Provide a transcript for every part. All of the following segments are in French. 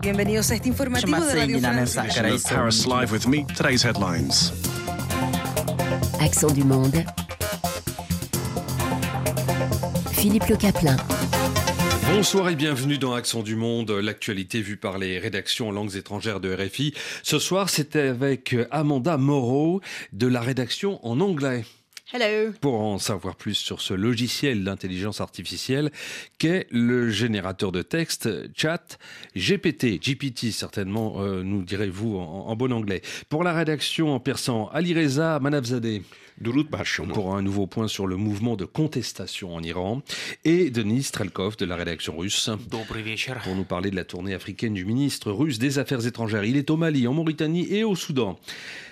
Bienvenidos a este informativo de Radio France. Paris Live with me. Today's headlines. Accent du monde. Philippe Le Caplin. Bonsoir et bienvenue dans Accent du Monde, l'actualité vue par les rédactions en langues étrangères de RFI. Ce soir, c'était avec Amanda Moreau de la rédaction en anglais. Hello. Pour en savoir plus sur ce logiciel d'intelligence artificielle qu'est le générateur de texte chat GPT, GPT certainement, euh, nous direz-vous en, en, bon anglais. Pour la rédaction en persan, Alireza Manavzadeh. Pour un nouveau point sur le mouvement de contestation en Iran. Et Denis Strelkov de la rédaction russe. Pour nous parler de la tournée africaine du ministre russe des Affaires étrangères. Il est au Mali, en Mauritanie et au Soudan.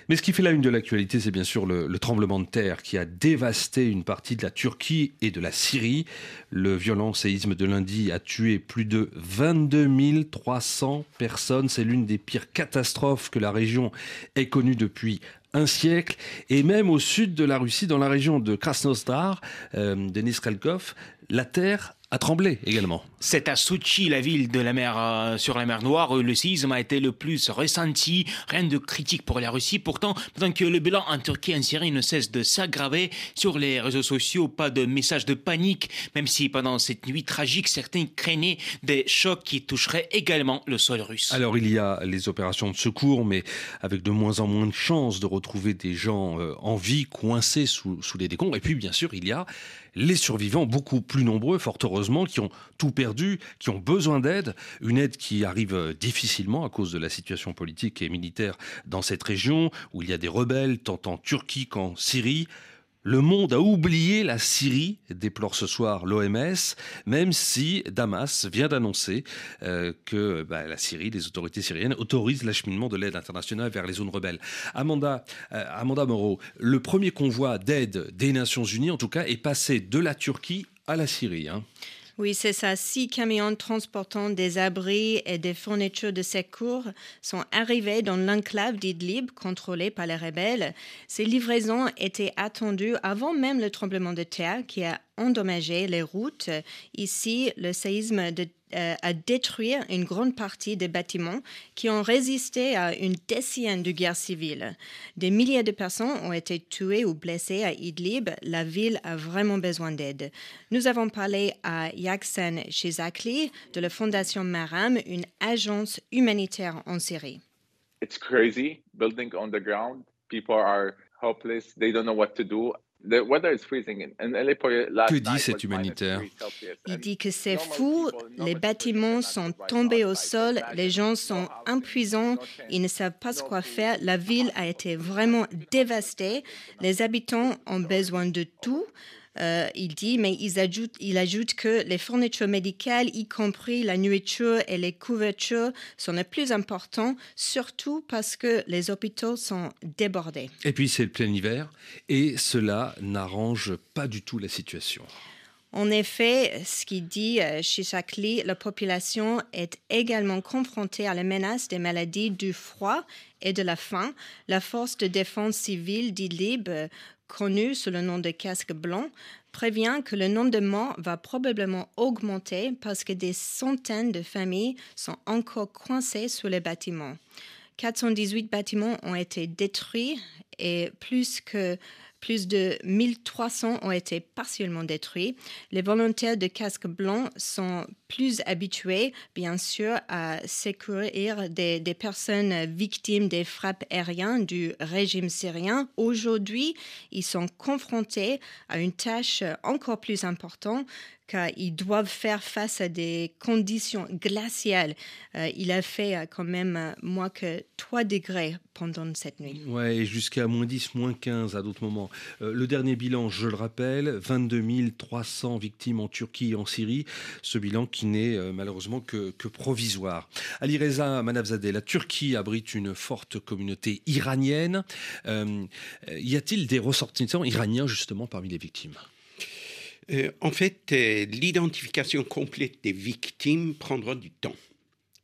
Mais ce qui fait la une de l'actualité, c'est bien sûr le, le, tremblement de terre qui a dévasté une partie de la Turquie et de la Syrie. Le violent séisme de lundi a tué plus de 22 300 personnes. C'est l'une des pires catastrophes que la région ait connues depuis un siècle, et même au sud de la Russie, dans la région de Krasnodar, euh, Denis Kralkov, la terre a tremblé également. C'est à Sochi, la ville de la mer euh, sur la mer Noire, où le séisme a été le plus ressenti. Rien de critique pour la Russie. Pourtant, pendant que le bilan en Turquie et en Syrie ne cesse de s'aggraver, sur les réseaux sociaux, pas de messages de panique, même si pendant cette nuit tragique, certains craignaient des chocs qui toucheraient également le sol russe. Alors il y a les opérations de secours, mais avec de moins en moins de chances de retrouver des gens euh, en vie, coincés sous, sous les décombres. Et puis bien sûr, il y a les survivants, beaucoup plus nombreux, fort heureusement, qui ont tout perdu, qui ont besoin d'aide, une aide qui arrive difficilement à cause de la situation politique et militaire dans cette région, où il y a des rebelles, tant en Turquie qu'en Syrie. Le monde a oublié la Syrie, déplore ce soir l'OMS, même si Damas vient d'annoncer euh, que bah, la Syrie, les autorités syriennes, autorisent l'acheminement de l'aide internationale vers les zones rebelles. Amanda, euh, Moreau, le premier convoi d'aide des Nations Unies, en tout cas, est passé de la Turquie à la Syrie. Hein. Oui, c'est ça. Six camions transportant des abris et des fournitures de secours sont arrivés dans l'enclave d'Idlib, contrôlée par les rebelles. Ces livraisons étaient attendues avant même le tremblement de terre qui a endommagé les routes. Ici, le séisme de à détruire une grande partie des bâtiments qui ont résisté à une décennie de guerre civile. Des milliers de personnes ont été tuées ou blessées à Idlib. La ville a vraiment besoin d'aide. Nous avons parlé à Yaksen Shizakli de la Fondation Maram, une agence humanitaire en Syrie. It's crazy building on the ground. People are hopeless. They don't know what to do. Que dit cet humanitaire Il dit que c'est fou, les bâtiments sont tombés au sol, les gens sont impuissants, ils ne savent pas quoi faire, la ville a été vraiment dévastée, les habitants ont besoin de tout. Euh, il dit, mais il ajoute, il ajoute que les fournitures médicales, y compris la nourriture et les couvertures, sont les plus importants, surtout parce que les hôpitaux sont débordés. Et puis c'est le plein hiver, et cela n'arrange pas du tout la situation. En effet, ce qu'il dit euh, chez Chakli, la population est également confrontée à la menace des maladies du froid et de la faim. La force de défense civile d'Idlib connu sous le nom de casque blanc, prévient que le nombre de morts va probablement augmenter parce que des centaines de familles sont encore coincées sous les bâtiments. 418 bâtiments ont été détruits et plus que plus de 1300 ont été partiellement détruits. Les volontaires de casque blanc sont plus habitués, bien sûr, à secourir des, personnes victimes des frappes aériennes du régime syrien. Aujourd'hui, ils sont confrontés à une tâche encore plus importante car ils doivent faire face à des conditions glaciales. Euh, il a fait euh, quand même euh, moins que 3 degrés pendant cette nuit. Ouais, jusqu'à moins 10, moins 15 à d'autres moments. Euh, le dernier bilan, je le rappelle, 22 300 victimes en Turquie et en Syrie. Ce bilan qui n'est euh, malheureusement que, provisoire. Ali Reza Manavzadeh, la Turquie abrite une forte communauté iranienne. Euh, y a-t-il des ressortissants iraniens justement parmi les victimes? En fait, l'identification complète des victimes prendra du temps.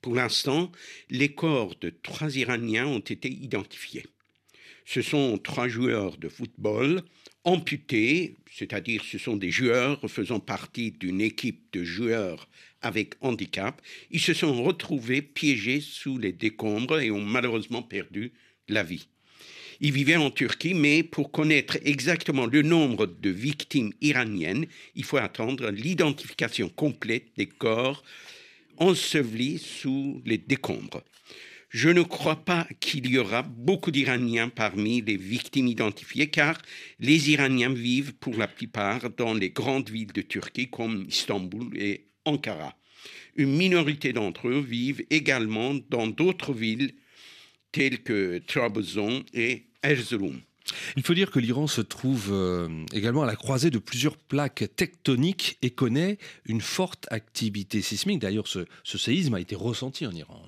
Pour l'instant, les corps de trois Iraniens ont été identifiés. Ce sont trois joueurs de football amputés, c'est-à-dire ce sont des joueurs faisant partie d'une équipe de joueurs avec handicap. Ils se sont retrouvés piégés sous les décombres et ont malheureusement perdu la vie. Ils vivaient en Turquie, mais pour connaître exactement le nombre de victimes iraniennes, il faut attendre l'identification complète des corps ensevelis sous les décombres. Je ne crois pas qu'il y aura beaucoup d'Iraniens parmi les victimes identifiées, car les Iraniens vivent pour la plupart dans les grandes villes de Turquie comme Istanbul et Ankara. Une minorité d'entre eux vivent également dans d'autres villes telles que Trabzon et Erzurum. Il faut dire que l'Iran se trouve euh, également à la croisée de plusieurs plaques tectoniques et connaît une forte activité sismique. D'ailleurs, ce, ce séisme a été ressenti en Iran.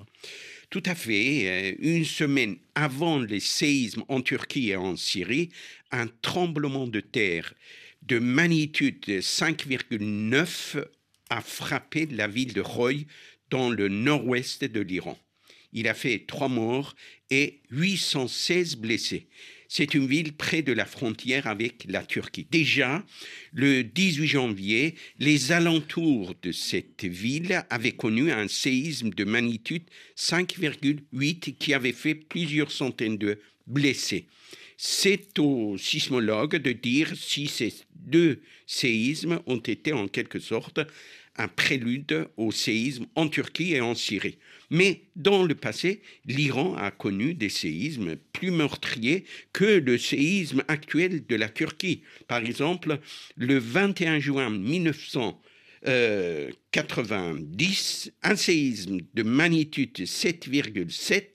Tout à fait. Euh, une semaine avant les séismes en Turquie et en Syrie, un tremblement de terre de magnitude 5,9 a frappé la ville de Roy dans le nord-ouest de l'Iran. Il a fait trois morts et 816 blessés. C'est une ville près de la frontière avec la Turquie. Déjà, le 18 janvier, les alentours de cette ville avaient connu un séisme de magnitude 5,8 qui avait fait plusieurs centaines de blessés. C'est aux sismologues de dire si ces deux séismes ont été en quelque sorte un prélude au séisme en Turquie et en Syrie. Mais dans le passé, l'Iran a connu des séismes plus meurtriers que le séisme actuel de la Turquie. Par exemple, le 21 juin 1990, un séisme de magnitude 7,7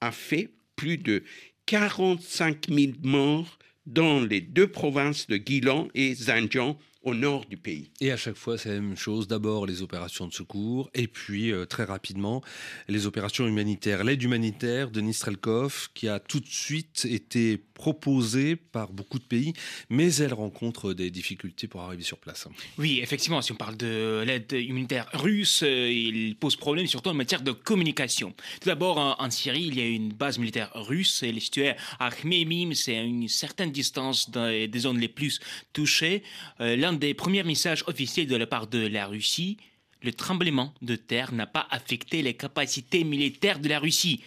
a fait plus de 45 000 morts dans les deux provinces de Gilan et Zanjan au nord du pays. Et à chaque fois, c'est la même chose. D'abord, les opérations de secours, et puis euh, très rapidement, les opérations humanitaires. L'aide humanitaire de Nistrelkov, qui a tout de suite été proposée par beaucoup de pays, mais elle rencontre des difficultés pour arriver sur place. Oui, effectivement, si on parle de l'aide humanitaire russe, euh, il pose problème surtout en matière de communication. Tout d'abord, en, Syrie, il y a une base militaire russe, elle est située à Khmemim, c'est à une certaine distance des zones les plus touchées. Euh, des premiers messages officiels de la part de la Russie, le tremblement de terre n'a pas affecté les capacités militaires de la Russie.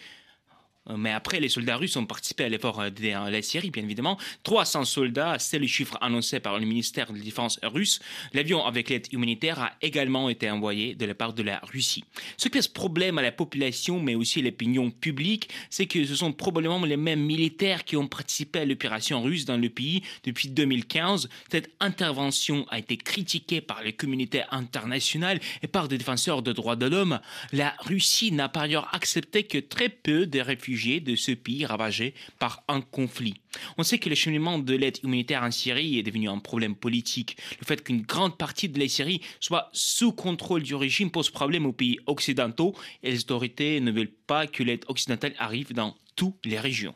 Euh, mais après, les soldats russes ont participé à l'effort euh, de la Syrie, bien évidemment. 300 soldats, c'est le chiffre annoncé par le ministère de la Défense russe. L'avion avec l'aide humanitaire a également été envoyé de la part de la Russie. Ce qui pose problème à la population, mais aussi à l'opinion publique, c'est que ce sont probablement les mêmes militaires qui ont participé à l'opération russe dans le pays depuis 2015. Cette intervention a été critiquée par les communautés internationales et par des défenseurs de droits de l'homme. La Russie n'a par ailleurs accepté que très peu de réfugiés de ce pays ravagé par un conflit. On sait que le cheminement de l'aide humanitaire en Syrie est devenu un problème politique. Le fait qu'une grande partie de la Syrie soit sous contrôle du régime pose problème aux pays occidentaux et les autorités ne veulent pas que l'aide occidentale arrive dans toutes les régions.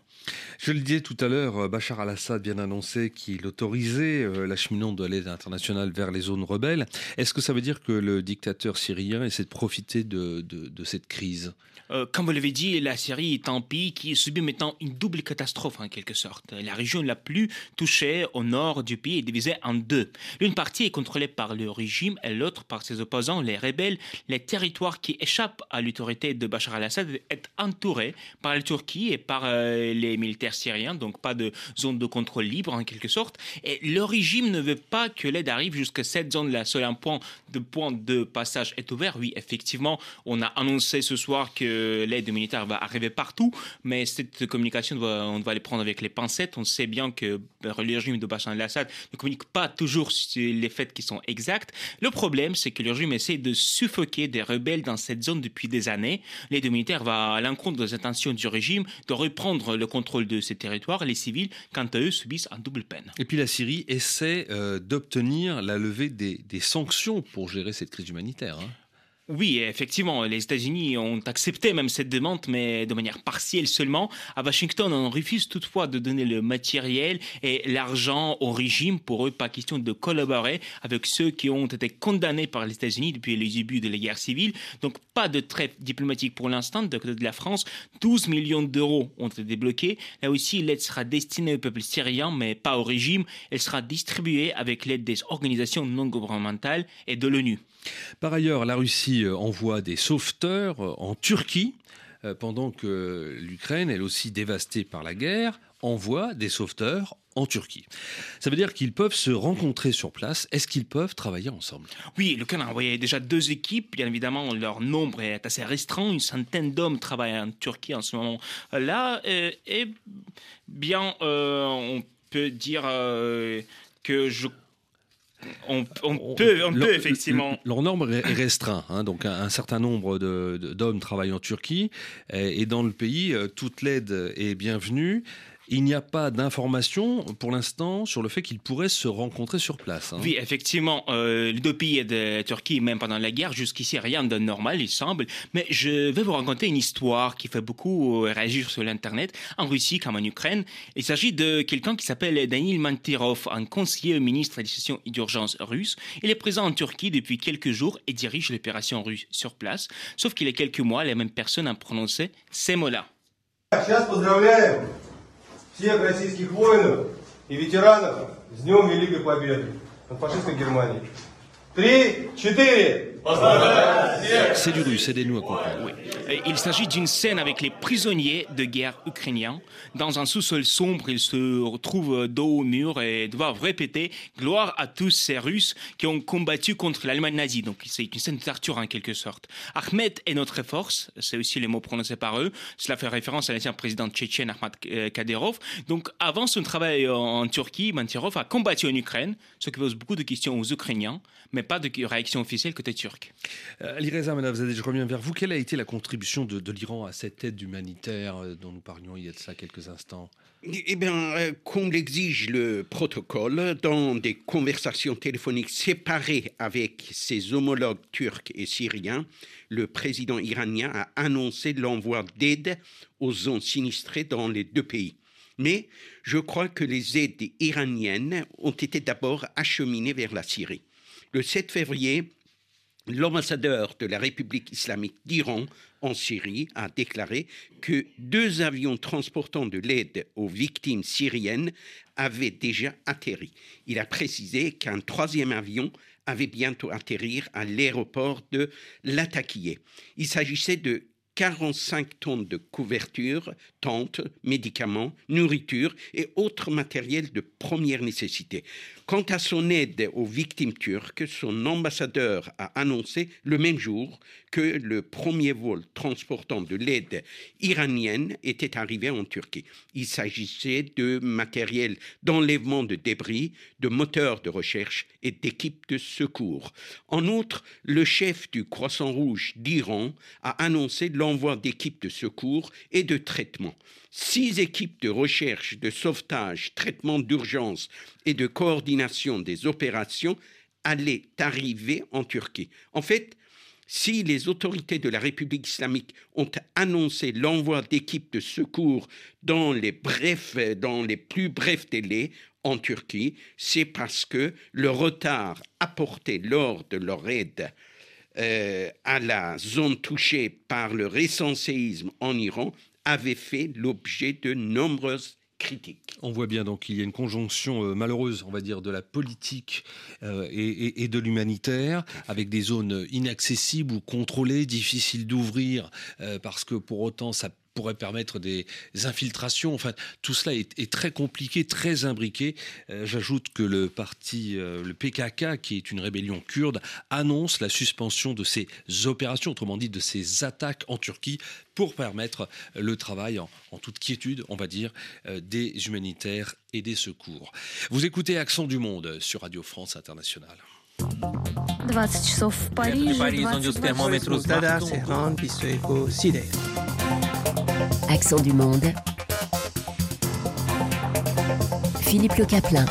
Je le disais tout à l'heure, euh, Bachar al-Assad vient d'annoncer qu'il autorisait euh, l'acheminement de l'aide internationale vers les zones rebelles. Est-ce que ça veut dire que le dictateur syrien essaie de profiter de, de cette crise? Euh, comme vous l'avez dit, la Syrie est un pays qui subit maintenant une double catastrophe en quelque sorte. La région la plus touchée au nord du pays est divisée en deux. L'une partie est contrôlée par le régime et l'autre par ses opposants, les rebelles. Les territoires qui échappent à l'autorité de Bachar al-Assad sont entourés par la Turquie et par euh, les militaires syriens, donc pas de zone de contrôle libre en quelque sorte. Et le régime ne veut pas que l'aide arrive jusqu'à cette zone-là. Seul un point de, point de passage est ouvert. Oui, effectivement, on a annoncé ce soir que l'aide humanitaire va arriver partout, mais cette communication, on va les prendre avec les pincettes. On sait bien que le régime de Bachar el-Assad ne communique pas toujours sur les faits qui sont exacts. Le problème, c'est que le régime essaie de suffoquer des rebelles dans cette zone depuis des années. L'aide humanitaire va à l'encontre des intentions du régime de reprendre le contrôle de ces territoires. Les civils, quant à eux, subissent un double peine. Et puis la Syrie essaie euh, d'obtenir la levée des, sanctions pour gérer cette crise humanitaire. Hein. Oui, effectivement, les États-Unis ont accepté même cette demande, mais de manière partielle seulement. À Washington, on refuse toutefois de donner le matériel et l'argent au régime. Pour eux, pas question de collaborer avec ceux qui ont été condamnés par les États-Unis depuis les débuts de la guerre civile. Donc, pas de trêve diplomatique pour l'instant. De côté de la France, 12 millions d'euros ont été débloqués. Là aussi, l'aide sera destinée au peuple syrien, mais pas au régime. Elle sera distribuée avec l'aide des organisations non gouvernementales et de l'ONU. Par ailleurs, la Russie euh, envoie des sauveteurs euh, en Turquie, euh, pendant que l'Ukraine, elle aussi dévastée par la guerre, envoie des sauveteurs en Turquie. Ça veut dire qu'ils peuvent se rencontrer sur place. Est-ce qu'ils peuvent travailler ensemble? Oui, l'Ukraine a envoyé déjà deux équipes. Bien évidemment, leur nombre est assez restreint. Une centaine d'hommes travaillent en Turquie en ce moment-là. Et bien, on peut dire que je on, peut, on peut effectivement. Leur nombre est restreint, hein, donc un, certain nombre d'hommes travaillent en Turquie et, et dans le pays, euh, toute l'aide est bienvenue. Il n'y a pas d'informations pour l'instant sur le fait qu'ils pourraient se rencontrer sur place. Hein. Oui, effectivement, euh, les deux pays de Turquie, même pendant la guerre, jusqu'ici, rien de normal, il semble. Mais je vais vous raconter une histoire qui fait beaucoup euh, réagir sur l'Internet, en Russie comme en Ukraine. Il s'agit de quelqu'un qui s'appelle Danil Mantirov, un conseiller au ministre de la situation d'urgence russe. Il est présent en Turquie depuis quelques jours et dirige l'opération russe sur place. Sauf qu'il y a quelques mois, la même personne a prononcé ces mots-là. Всех российских воинов и ветеранов с Днем Великой Победы над фашистской Германией. Три, четыре. C'est du russe, aidez-nous à comprendre. Oui. Il s'agit d'une scène avec les prisonniers de guerre ukrainiens. Dans un sous-sol sombre, ils se retrouvent dos au mur et doivent répéter Gloire à tous ces Russes qui ont combattu contre l'Allemagne nazie. Donc c'est une scène de torture en quelque sorte. Ahmed est notre force, c'est aussi les mots prononcés par eux. Cela fait référence à l'ancien président tchétchène Ahmad euh, Kadyrov. Donc avant son travail en Turquie, Mantirov a combattu en Ukraine, ce qui pose beaucoup de questions aux Ukrainiens, mais pas de réaction officielle côté turc. Euh, Lireza je reviens vers vous. Quelle a été la contribution de, l'Iran à cette aide humanitaire euh, dont nous parlions il y a de ça quelques instants? Eh bien, euh, comme l'exige le protocole, dans des conversations téléphoniques séparées avec ses homologues turcs et syriens, le président iranien a annoncé l'envoi d'aide aux zones sinistrées dans les deux pays. Mais je crois que les aides iraniennes ont été d'abord acheminées vers la Syrie. Le 7 février, L'ambassadeur de la République islamique d'Iran en Syrie a déclaré que deux avions transportant de l'aide aux victimes syriennes avaient déjà atterri. Il a précisé qu'un troisième avion avait bientôt atterrir à l'aéroport de Latakia. Il s'agissait de 45 tonnes de couverture, tentes, médicaments, nourriture et autres matériels de première nécessité. Quant à son aide aux victimes turques, son ambassadeur a annoncé le même jour que le premier vol transportant de l'aide iranienne était arrivé en Turquie. Il s'agissait de matériel d'enlèvement de débris, de moteurs de recherche et d'équipes de secours. En outre, le chef du Croissant Rouge d'Iran a annoncé l'envoi d'équipes de secours et de traitement. Six équipes de recherche, de sauvetage, traitement d'urgence et de coordination des opérations allaient arriver en Turquie. En fait, si les autorités de la République islamique ont annoncé l'envoi d'équipes de secours dans les, brefs, dans les plus brefs délais en Turquie, c'est parce que le retard apporté lors de leur aide euh, à la zone touchée par le récent séisme en Iran avait fait l'objet de nombreuses critiques. On voit bien donc qu'il y a une conjonction euh, malheureuse, on va dire, de la politique euh, et, de l'humanitaire, avec des zones inaccessibles ou contrôlées, difficiles d'ouvrir, parce que pour autant ça pourrait permettre des infiltrations. Enfin, tout cela est, très compliqué, très imbriqué. J'ajoute que le parti, le PKK, qui est une rébellion kurde, annonce la suspension de ces opérations, autrement dit de ces attaques en Turquie, pour permettre le travail en, toute quiétude, on va dire, euh, des humanitaires et des secours. Vous écoutez Accent du Monde sur Radio France Internationale. 20 часов в Париже, Accent du monde. Philippe Le Caplin.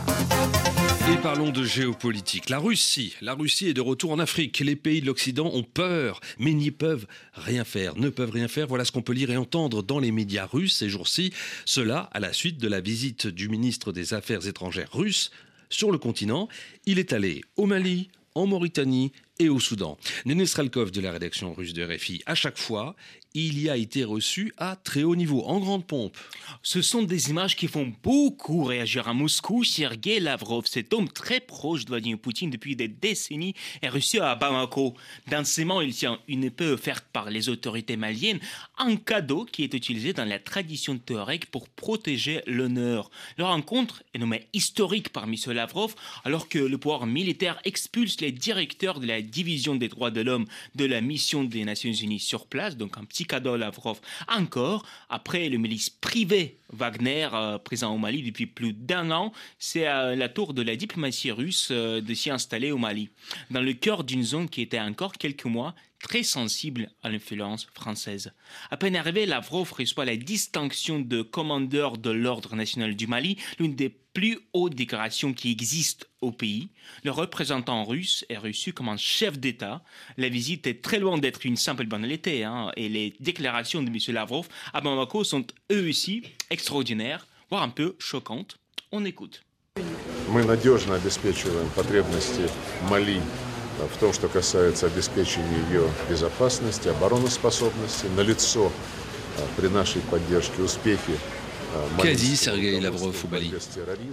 Et parlons de géopolitique. La Russie, la Russie est de retour en Afrique. Les pays de l'Occident ont peur, mais n'y peuvent rien faire, ne peuvent rien faire. Voilà ce qu'on peut lire et entendre dans les médias russes ces jours-ci. Cela à la suite de la visite du ministre des Affaires étrangères russe sur le continent. Il est allé au Mali, en Mauritanie et au Soudan. Néné de la rédaction russe de RFI, à chaque fois, il y a été reçu à très haut niveau, en grande pompe. Ce sont des images qui font beaucoup réagir à Moscou. Sergei Lavrov, cet homme très proche de Vladimir Poutine depuis des décennies, est reçu à Bamako. Dans ses mains, il tient une épée offerte par les autorités maliennes, un cadeau qui est utilisé dans la tradition touareg pour protéger l'honneur. Leur rencontre est nommée historique par M. Lavrov, alors que le pouvoir militaire expulse les directeurs de la division des droits de l'homme de la mission des Nations Unies sur place, donc un petit Encore, après le milice privé Wagner, euh, présent au Mali depuis plus d'un an, c'est à la tour de la diplomatie russe euh, de s'y installer au Mali, dans le cœur d'une zone qui était encore quelques mois très sensible à l'influence française. À peine arrivé, Lavrov reçoit la distinction de commandeur de l'ordre national du Mali, l'une des plus hautes décorations qui existent au pays. Le représentant russe est reçu comme un chef d'État. La visite est très loin d'être une simple banalité, hein, et les déclarations de M. Lavrov à Bamako sont eux aussi extraordinaires, voire un peu choquantes. On écoute. Мы надежно обеспечиваем потребности Мали в том, что касается обеспечения ее безопасности, обороноспособности. Налицо при нашей поддержке успехи Qu'a dit Sergei Lavrov au Mali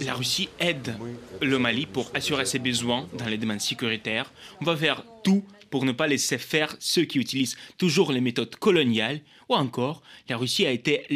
La Russie aide le Mali pour assurer ses besoins dans les domaines sécuritaires. On va faire tout pour ne pas laisser faire ceux qui utilisent toujours les méthodes coloniales. Ou encore, la Russie a été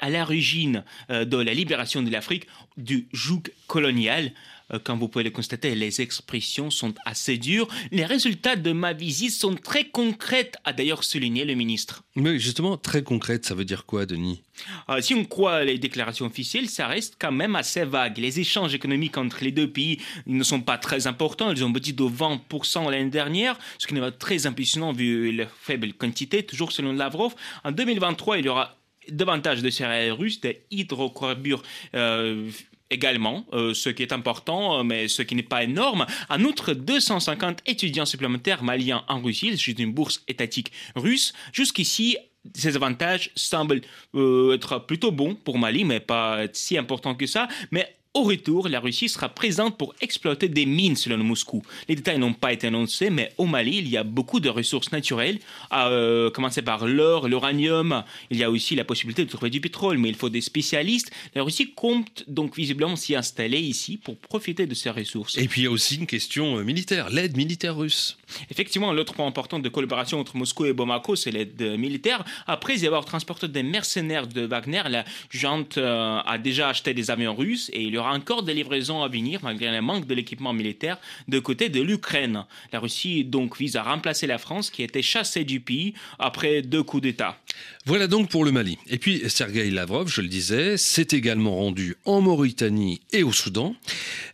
à l'origine de la libération de l'Afrique du joug colonial. Euh, comme vous pouvez le constater, les expressions sont assez dures. Les résultats de ma visite sont très concrètes, a d'ailleurs souligné le ministre. Mais justement, très concrètes, ça veut dire quoi, Denis? Euh, Si on croit les déclarations officielles, ça reste quand même assez vague. Les échanges économiques entre les deux pays ne sont pas très importants. Ils ont petit de 20% l'année dernière, ce qui n'est pas très impressionnant vu la faible quantité. Toujours selon Lavrov, en 2023, il y aura davantage de céréales russes, des hydrocarbures euh, également, euh, ce qui est important, euh, mais ce qui n'est pas énorme. En outre, 250 étudiants supplémentaires maliens en Russie, c'est une bourse étatique russe. Jusqu'ici, ces avantages semblent euh, être plutôt bons pour Mali, mais pas si importants que ça. Mais au retour, la Russie sera présente pour exploiter des mines selon Moscou. Les détails n'ont pas été annoncés, mais au Mali, il y a beaucoup de ressources naturelles, à euh, commencer par l'or, l'uranium. Il y a aussi la possibilité de trouver du pétrole, mais il faut des spécialistes. La Russie compte donc visiblement s'y installer ici pour profiter de ces ressources. Et puis il y a aussi une question euh, militaire, l'aide militaire russe. Effectivement, l'autre point important de collaboration entre Moscou et Bamako, c'est l'aide militaire. Après y avoir transporté des mercenaires de Wagner, la junte euh, a déjà acheté des avions russes et il y aura encore des livraisons à venir malgré le manque de l'équipement militaire de côté de l'Ukraine. La Russie donc vise à remplacer la France qui été chassée du pays après deux coups d'État. Voilà donc pour le Mali. Et puis Sergei Lavrov, je le disais, s'est également rendu en Mauritanie et au Soudan.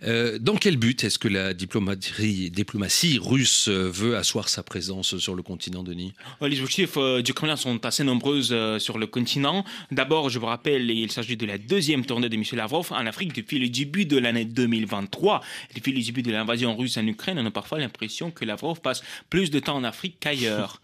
Euh, dans quel but est-ce que la diplomatie, russe veut asseoir sa présence sur le continent, Denis? Les objectifs euh, du Kremlin sont assez nombreux euh, sur le continent. D'abord, je vous rappelle, il s'agit de la deuxième tournée de M. Lavrov en Afrique depuis le début de l'année 2023. Depuis le début de l'invasion russe en Ukraine, on a parfois l'impression que Lavrov passe plus de temps en Afrique qu'ailleurs.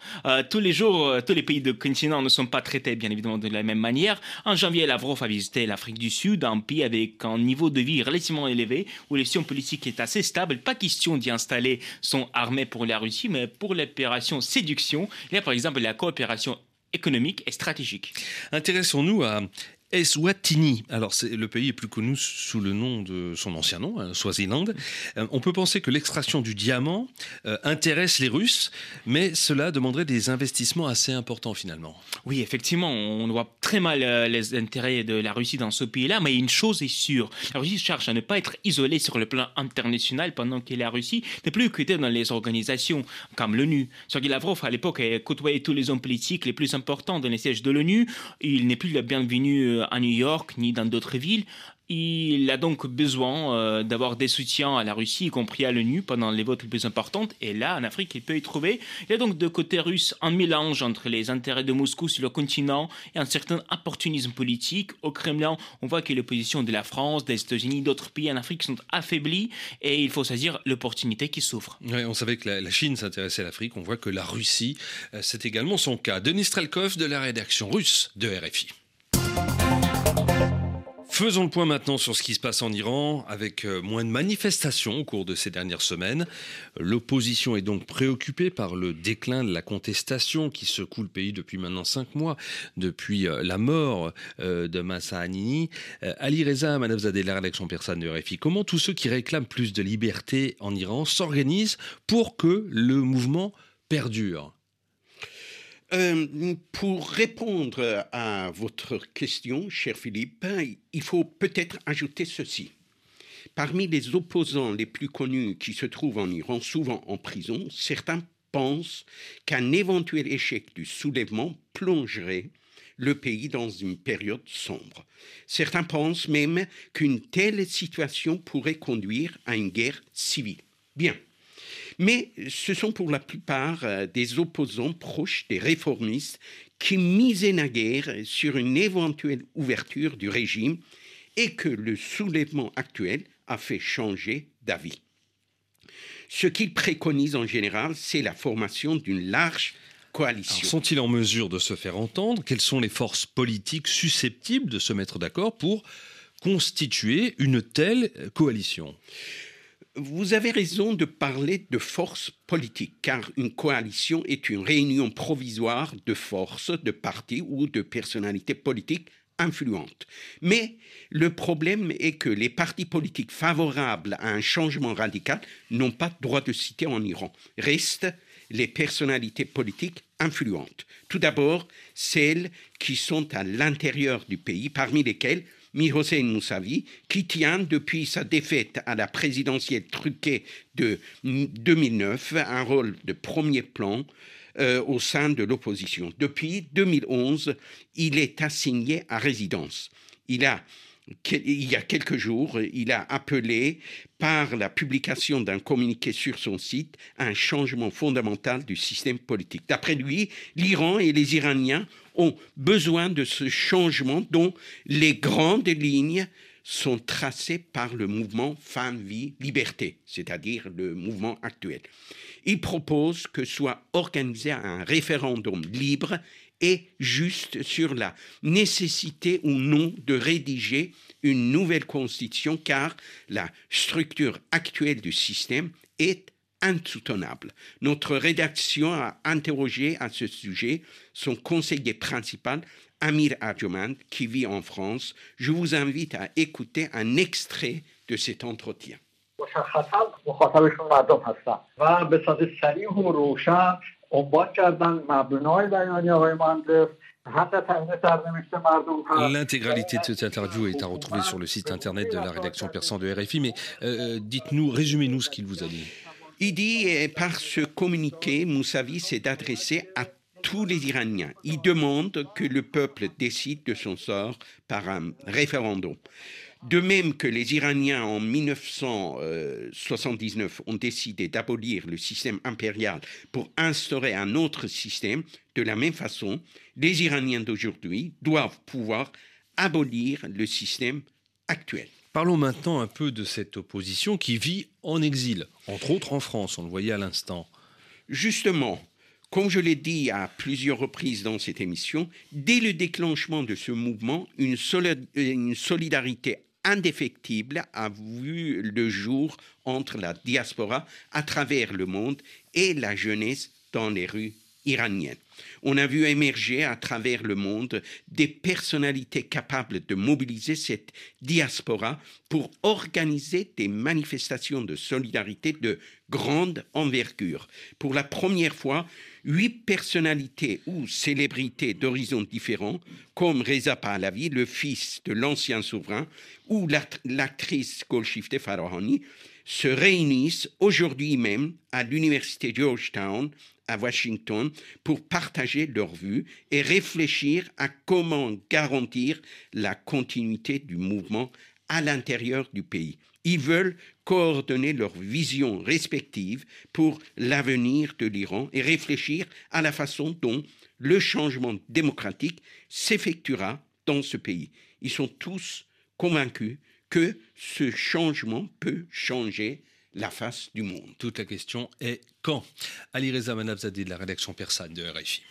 tous les jours, tous les pays du continent ne sont pas traités, bien évidemment, de la même manière. En janvier, Lavrov a visité l'Afrique du Sud, un pays avec un niveau de vie relativement élevé, où l'élection politique est assez stable. Pas question d'y installer son armée pour la Russie, mais pour l'opération séduction. Il y a par exemple la coopération économique et stratégique. Intéressons-nous à Eswatini. Alors, le pays est plus connu sous le nom de son ancien nom, hein, Swaziland. Euh, on peut penser que l'extraction du diamant euh, intéresse les Russes, mais cela demanderait des investissements assez importants finalement. Oui, effectivement, on voit très mal euh, les intérêts de la Russie dans ce pays-là, mais une chose est sûre, la Russie cherche à ne pas être isolée sur le plan international pendant que la Russie n'est plus occupée dans les organisations comme l'ONU. Sergei Lavrov, à l'époque, a côtoyé tous les hommes politiques les plus importants dans les sièges de l'ONU. Il n'est plus le bienvenu à New York ni dans d'autres villes. Il a donc besoin euh, d'avoir des soutiens à la Russie, y compris à l'ONU, pendant les votes les plus importants. Et là, en Afrique, il peut y trouver. Il y a donc de côté russe un mélange entre les intérêts de Moscou sur le continent et un certain opportunisme politique. Au Kremlin, on voit que les positions de la France, des États-Unis, d'autres pays en Afrique sont affaiblies et il faut saisir l'opportunité qui s'offre. on savait que la, Chine s'intéressait à l'Afrique. On voit que la Russie, euh, c'est également son cas. Denis Strelkov de la rédaction russe de RFI. Faisons le point maintenant sur ce qui se passe en Iran, avec euh, moins de manifestations au cours de ces dernières semaines. L'opposition est donc préoccupée par le déclin de la contestation qui secoue le pays depuis maintenant cinq mois, depuis euh, la mort euh, de Massa Anini. Ali Reza Manavzadeh, la rédaction persane de RFI, comment tous ceux qui réclament plus de liberté en Iran s'organisent pour que le mouvement perdure? Euh, pour répondre à votre question, cher Philippe, il faut peut-être ajouter ceci. Parmi les opposants les plus connus qui se trouvent en Iran, souvent en prison, certains pensent qu'un éventuel échec du soulèvement plongerait le pays dans une période sombre. Certains pensent même qu'une telle situation pourrait conduire à une guerre civile. Bien, mais ce sont pour la plupart euh, des opposants proches des réformistes qui misaient naguère sur une éventuelle ouverture du régime et que le soulèvement actuel a fait changer d'avis. Ce qu'ils préconisent en général, c'est la formation d'une large coalition. Sont-ils en mesure de se faire entendre? Quelles sont les forces politiques susceptibles de se mettre d'accord pour constituer une telle coalition? Vous avez raison de parler de force politique, car une coalition est une réunion provisoire de forces, de partis ou de personnalités politiques influentes. Mais le problème est que les partis politiques favorables à un changement radical n'ont pas droit de citer en Iran. Restent les personnalités politiques influentes. Tout d'abord, celles qui sont à l'intérieur du pays, parmi lesquelles Mir Hossein Moussavi, qui tient depuis sa défaite à la présidentielle truquée de 2009 un rôle de premier plan euh, au sein de l'opposition. Depuis 2011, il est assigné à résidence. Il a il y a quelques jours, il a appelé par la publication d'un communiqué sur son site un changement fondamental du système politique. D'après lui, l'Iran et les Iraniens ont besoin de ce changement dont les grandes lignes sont tracées par le mouvement Femme, Vie, Liberté, c'est-à-dire le mouvement actuel. Il propose que soit organisé un référendum libre et juste sur la nécessité ou non de rédiger une nouvelle constitution car la structure actuelle du système est insoutenable. Notre rédaction a interrogé à ce sujet son conseiller principal, Amir Adjouman, qui vit en France. Je vous invite à écouter un extrait de cet entretien. L'intégralité de cette interview est à retrouver sur le site internet de la rédaction persan de RFI, mais euh, dites-nous, résumez-nous ce qu'il vous a dit. Il dit, par ce communiqué, Moussavi s'est adressé à tous les Iraniens. Il demande que le peuple décide de son sort par un référendum. De même que les Iraniens en 1979 ont décidé d'abolir le système impérial pour instaurer un autre système, de la même façon, les Iraniens d'aujourd'hui doivent pouvoir abolir le système actuel. Parlons maintenant un peu de cette opposition qui vit en exil, entre autres en France, on le voyait à l'instant. Justement, comme je l'ai dit à plusieurs reprises dans cette émission, dès le déclenchement de ce mouvement, une, solidarité indéfectible a vu le jour entre la diaspora à travers le monde et la jeunesse dans les rues On a vu émerger à travers le monde des personnalités capables de mobiliser cette diaspora pour organiser des manifestations de solidarité de grande envergure. Pour la première fois, huit personnalités ou célébrités d'horizons différents, comme Reza Pahlavi, le fils de l'ancien souverain, ou l'actrice Golshifteh Farahani, se réunissent aujourd'hui même à l'université Georgetown à Washington pour partager leurs vues et réfléchir à comment garantir la continuité du mouvement à l'intérieur du pays. Ils veulent coordonner leurs visions respectives pour l'avenir de l'Iran et réfléchir à la façon dont le changement démocratique s'effectuera dans ce pays. Ils sont tous convaincus que ce changement peut changer la face du monde. Toute la question est quand Ali Reza Manabzadeh de la rédaction persane de RFI.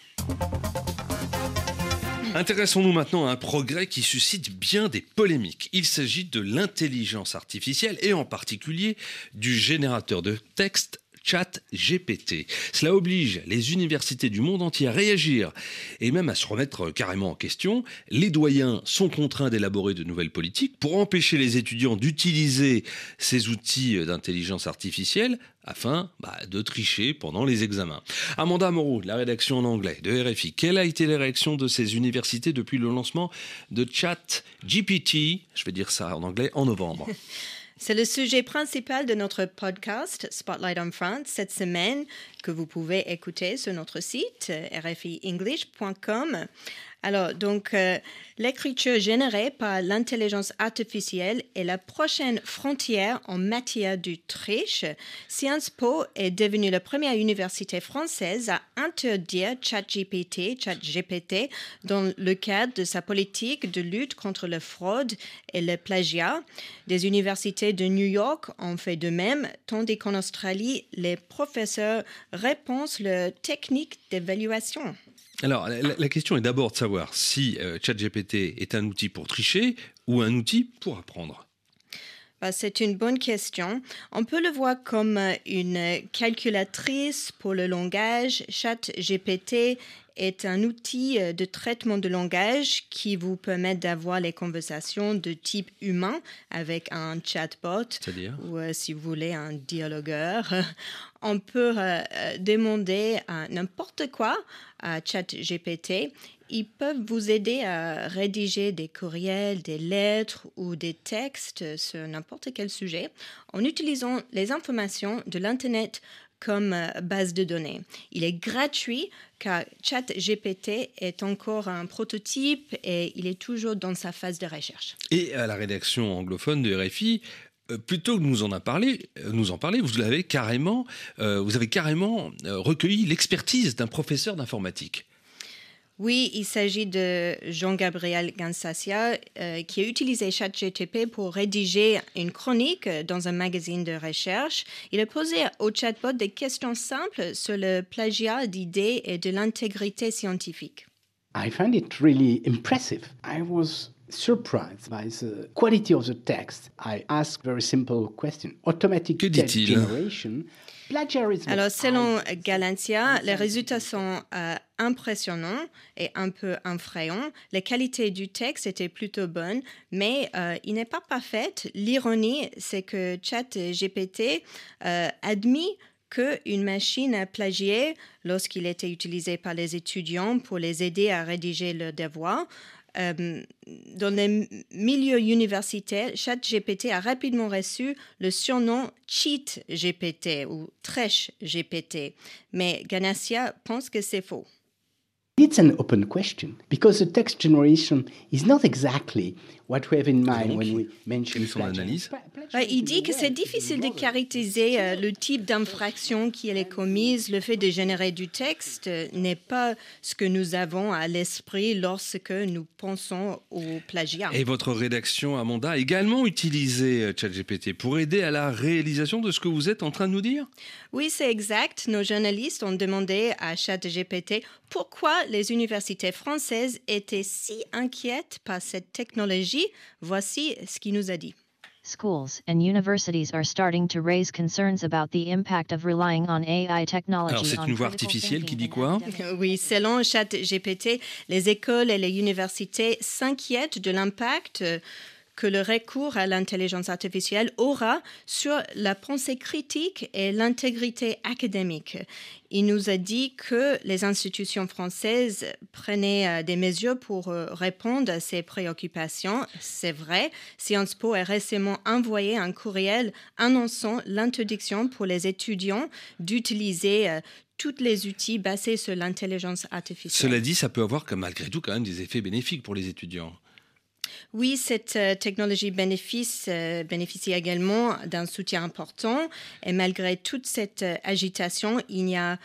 Intéressons-nous maintenant à un progrès qui suscite bien des polémiques. Il s'agit de l'intelligence artificielle et en particulier du générateur de texte chat GPT. Cela oblige les universités du monde entier à réagir et même à se remettre carrément en question. Les doyens sont contraints d'élaborer de nouvelles politiques pour empêcher les étudiants d'utiliser ces outils d'intelligence artificielle afin bah, de tricher pendant les examens. Amanda Moreau, la rédaction en anglais de RFI, quelle a été la réaction de ces universités depuis le lancement de Chat GPT, je vais dire ça en anglais, en novembre C'est le sujet principal de notre podcast Spotlight on France cette semaine que vous pouvez écouter sur notre site rfienglish.com. Alors, donc, euh, l'écriture générée par l'intelligence artificielle est la prochaine frontière en matière de triche. Sciences Po est devenue la première université française à interdire ChatGPT, ChatGPT, dans le cadre de sa politique de lutte contre la fraude et le plagiat. Des universités de New York ont fait de même, tandis qu'en Australie, les professeurs répondent la technique d'évaluation. Alors, la, question est d'abord de savoir si euh, ChatGPT est un outil pour tricher ou un outil pour apprendre. Bah, c'est une bonne question. On peut le voir comme euh, une calculatrice pour le langage. ChatGPT est un outil euh, de traitement de langage qui vous permet d'avoir les conversations de type humain avec un chatbot ou euh, si vous voulez un dialogueur. On peut euh, demander n'importe quoi à ChatGPT. Ils peuvent vous aider à rédiger des courriels, des lettres ou des textes sur n'importe quel sujet en utilisant les informations de l'Internet comme euh, base de données. Il est gratuit car ChatGPT est encore un prototype et il est toujours dans sa phase de recherche. Et à la rédaction anglophone de RFI, euh, plutôt que de nous en, parler, euh, nous en parler, vous avez carrément, vous avez carrément recueilli l'expertise d'un professeur d'informatique. Oui, il s'agit de Jean-Gabriel Gansassia euh, qui a utilisé ChatGTP pour rédiger une chronique dans un magazine de recherche. Il a posé au chatbot des questions simples sur le plagiat d'idées et de l'intégrité scientifique. I find it really impressive. I was surprised by the quality of the text. I asked very simple question. Automatic text generation alors, selon Galancia, les résultats sont euh, impressionnants et un peu effrayants. Les qualités du texte étaient plutôt bonnes, mais euh, il n'est pas parfait. L'ironie, c'est que ChatGPT euh, admet qu'une machine a plagié lorsqu'il était utilisé par les étudiants pour les aider à rédiger leurs devoirs. Euh, dans les milieux universitaires, ChatGPT a rapidement reçu le surnom Cheat GPT ou Trèche GPT, mais Ganassia pense que c'est faux. It's an open question because the text generation is not exactly what we have in mind when we mention son analyse Il dit que c'est difficile de caractériser euh, le type d'infraction qui est commise. Le fait de générer du texte n'est pas ce que nous avons à l'esprit lorsque nous pensons au plagiat. Et votre rédaction, Amanda, a également utilisé euh, ChatGPT pour aider à la réalisation de ce que vous êtes en train de nous dire Oui, c'est exact. Nos journalistes ont demandé à ChatGPT pourquoi les universités françaises étaient si inquiètes par cette technologie. Voici ce qu'il nous a dit. Schools and universities are starting to raise concerns about the impact of relying on AI technology. Alors c'est une voix artificielle qui dit quoi Oui, selon ChatGPT, les écoles et les universités s'inquiètent de l'impact que le recours à l'intelligence artificielle aura sur la pensée critique et l'intégrité académique. Il nous a dit que les institutions françaises prenaient euh, des mesures pour euh, répondre à ces préoccupations. C'est vrai, Sciences Po a récemment envoyé un courriel annonçant l'interdiction pour les étudiants d'utiliser euh, tous les outils basés sur l'intelligence artificielle. Cela dit, ça peut avoir malgré tout quand même des effets bénéfiques pour les étudiants. Oui, cette euh, technologie bénéficie, euh, bénéficie également d'un soutien important. Et malgré toute cette agitation, il n'y a,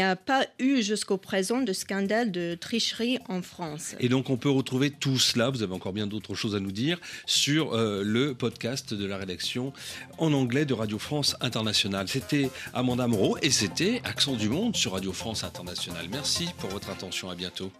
a pas eu jusqu'au présent de scandale de tricherie en France. Et donc on peut retrouver tout cela, vous avez encore bien d'autres choses à nous dire, sur euh, le podcast de la rédaction en anglais de Radio France Internationale. C'était Amanda Moreau et c'était Accent du Monde sur Radio France Internationale. Merci pour votre attention, à bientôt.